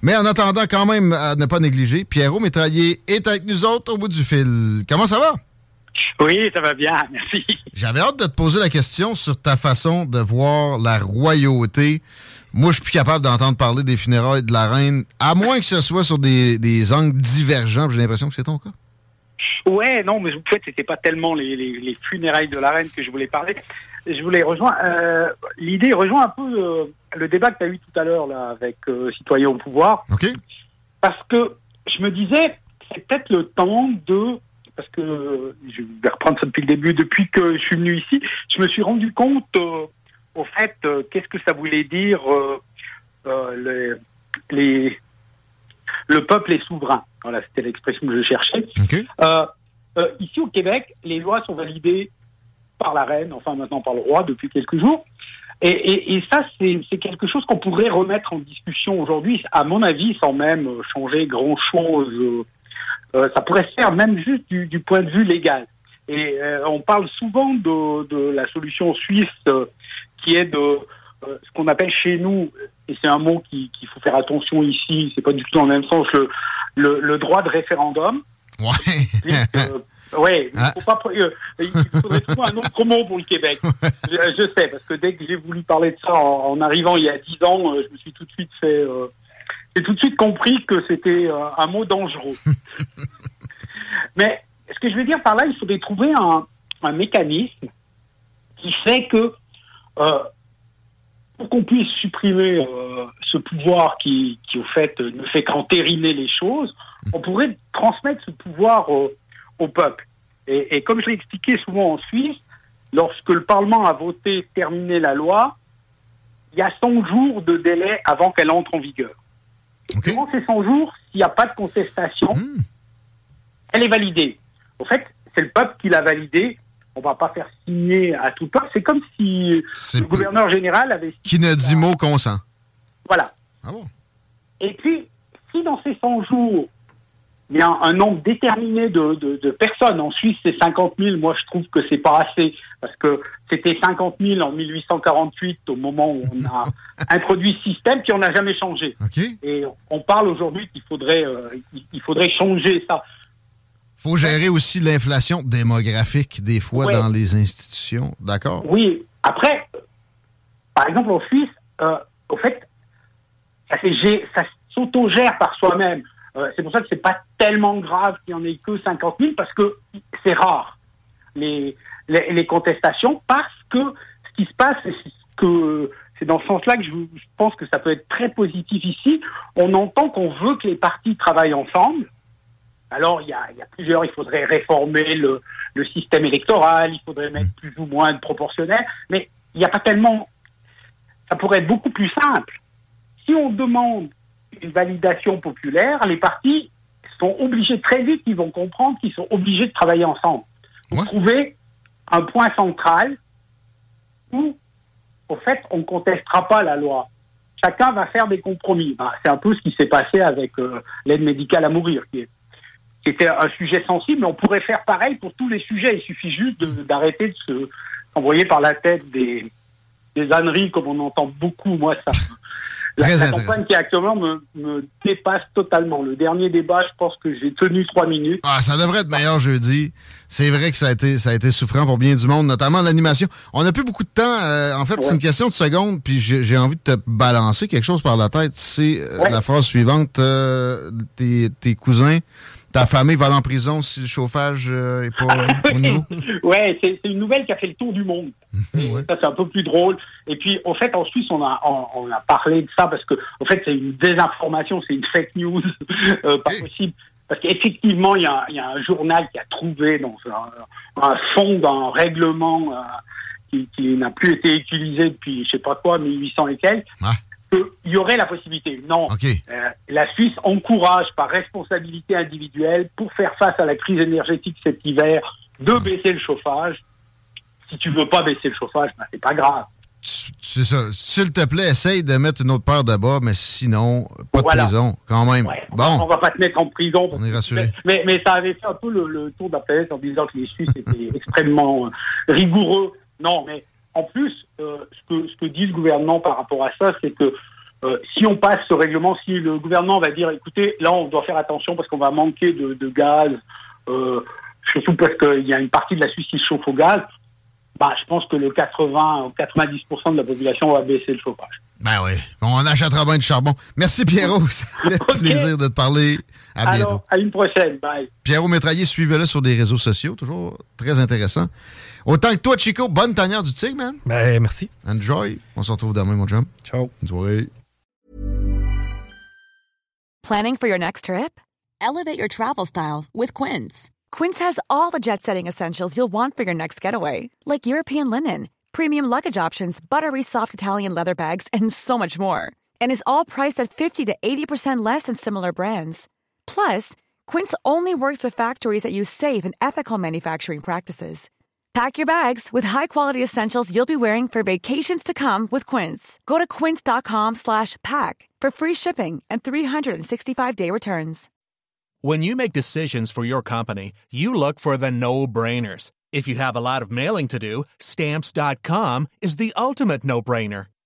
Mais en attendant, quand même, à ne pas négliger, Pierrot Métraillé est avec nous autres au bout du fil. Comment ça va? Oui, ça va bien, merci. J'avais hâte de te poser la question sur ta façon de voir la royauté moi, je suis plus capable d'entendre parler des funérailles de la reine, à moins que ce soit sur des, des angles divergents. J'ai l'impression que c'est ton cas. Ouais, non, mais en fait, c'était pas tellement les, les, funérailles de la reine que je voulais parler. Je voulais rejoindre. Euh, L'idée rejoint un peu euh, le débat que tu as eu tout à l'heure là avec euh, Citoyens au pouvoir. Ok. Parce que je me disais, c'est peut-être le temps de parce que je vais reprendre ça depuis le début, depuis que je suis venu ici, je me suis rendu compte au fait, qu'est-ce que ça voulait dire les, le peuple est souverain. Voilà, c'était l'expression que je cherchais. ici au Québec, les lois sont validées par la reine, enfin maintenant par le roi depuis quelques jours. Et, ça, c'est quelque chose qu'on pourrait remettre en discussion aujourd'hui, à mon avis, sans même changer grand-chose. ça pourrait se faire même juste du, point de vue légal. Et on parle souvent de, de la solution suisse qui est de euh, ce qu'on appelle chez nous, et c'est un mot qu'il faut faire attention ici, c'est pas du tout dans le même sens, le, le, droit de référendum. Ouais. Euh, ouais, il, ah. faut pas, euh, il faudrait trouver un autre mot pour le Québec. Je, sais, parce que dès que j'ai voulu parler de ça en, arrivant il y a dix ans, je me suis tout de suite fait, j'ai tout de suite compris que c'était un mot dangereux. Mais ce que je veux dire par là, il faudrait trouver un, un mécanisme qui fait que euh, pour qu'on puisse supprimer euh, ce pouvoir qui, qui, au fait, ne fait qu'entériner les choses, on pourrait transmettre ce pouvoir au, peuple. Et, et, comme je l'ai expliqué souvent en Suisse, lorsque le Parlement a voté terminer la loi, il y a 100 jours de délai avant qu'elle entre en vigueur. Durant ces 100 jours, s'il n'y a pas de contestation, hmm. elle est validée. Au fait, c'est le peuple qui l'a validée on va pas faire signer à tout temps. C'est comme si le gouverneur général avait... Qui ne dit mot consent. Voilà. Ah bon? Et puis, si dans ces 100 jours, il y a un nombre déterminé de, personnes, en Suisse c'est 50 000, moi je trouve que c'est pas assez, parce que c'était 50 000 en 1848 au moment où on a introduit ce système, qui on n'a jamais changé. Et on parle aujourd'hui qu'il faudrait, euh, il faudrait changer ça faut gérer aussi l'inflation démographique des fois dans les institutions, d'accord? Oui. Après, par exemple, en Suisse, euh, au fait, ça, s'autogère par soi-même. Euh, c'est pour ça que c'est pas tellement grave qu'il n'y en ait que 50 000 parce que c'est rare les, les, contestations parce que ce qui se passe, c'est que c'est dans ce sens-là que je, je, pense que ça peut être très positif ici. On entend qu'on veut que les partis travaillent ensemble. Alors, il y a, plusieurs, il faudrait réformer le, système électoral, il faudrait mettre mm. plus ou moins de proportionnel, mais il n'y a pas tellement... Ça pourrait être beaucoup plus simple. Si on demande une validation populaire, les partis sont obligés très vite, ils vont comprendre qu'ils sont obligés de travailler ensemble. Trouver un point central où, au fait, on ne contestera pas la loi. Chacun va faire des compromis. Ben, c'est un peu ce qui s'est passé avec euh, l'aide médicale à mourir, qui est qui était un sujet sensible, mais on pourrait faire pareil pour tous les sujets. Il suffit juste d'arrêter de, se envoyer par la tête des, des âneries, comme on entend beaucoup. Moi, ça, La, campagne qui actuellement me, me dépasse totalement. Le dernier débat, je pense que j'ai tenu trois minutes. Ah, ça devrait être meilleur jeudi. C'est vrai que ça a été ça a été souffrant pour bien du monde, notamment l'animation. On n'a plus beaucoup de temps. euh, en fait, c'est une question de secondes, puis j'ai j'ai envie de te balancer quelque chose par la tête. C'est euh, Ouais. la phrase suivante euh, tes, tes cousins, ta famille va aller en prison si le chauffage euh, est pas au niveau? Ouais, c'est une nouvelle qui a fait le tour du monde. Ouais. Ça, c'est un peu plus drôle. Et puis, en fait, en Suisse, on a, on, on a parlé de ça parce que, en fait, c'est une désinformation, c'est une fake news, euh, pas possible. Parce qu'effectivement, il y, y a un journal qui a trouvé dans un, un fond d'un règlement euh, qui, qui n'a plus été utilisé depuis, je sais pas quoi, 1800 et quelques, Ah. Qu'il y aurait la possibilité. Non. OK. Euh, la Suisse encourage par responsabilité individuelle pour faire face à la crise énergétique cet hiver de baisser le chauffage. Si tu veux pas baisser le chauffage, ben, c'est pas grave. C'est ça. S'il te plaît, essaye de mettre une autre paire bas, mais sinon, pas de Voilà. prison, quand même. Ouais, on, va, on Bon, va pas te mettre en prison. On est rassuré. Mais, mais, mais ça avait fait un peu le, le tour de la planète en disant que les Suisses étaient extrêmement euh, rigoureux. Non, mais en plus, euh, ce, que, ce que dit le gouvernement par rapport à ça, c'est que euh, si on passe ce règlement, si le gouvernement va dire, écoutez, là, on doit faire attention parce qu'on va manquer de, de gaz, euh, surtout parce qu'il y a une partie de la Suisse qui se chauffe au gaz, bah, je pense que le 80 ou 90% de la population va baisser le chauffage. ben oui. On achètera bien du charbon. Merci Pierrot. Ça fait plaisir de te parler. À bientôt. Alors, à une prochaine. Bye. Pierrot Métraillé, suivez-le sur des réseaux sociaux, toujours très intéressant. Autant que toi, Chico, bonne tanière du tigre, man. Ben, merci. Enjoy. On se retrouve demain, mon chum. Ciao. Bonne soirée. Planning for your next trip? Elevate your travel style with Quince. Quince has all the jet setting essentials you'll want for your next getaway, like European linen, premium luggage options, buttery soft Italian leather bags, and so much more. And is all priced at 50 to 80% less than similar brands. Plus, Quince only works with factories that use safe and ethical manufacturing practices. Pack your bags with high-quality essentials you'll be wearing for vacations to come with Quince. Go to quince.com slash pack for free shipping and 365-day returns. When you make decisions for your company, you look for the no-brainers. If you have a lot of mailing to do, stamps.com is the ultimate no-brainer.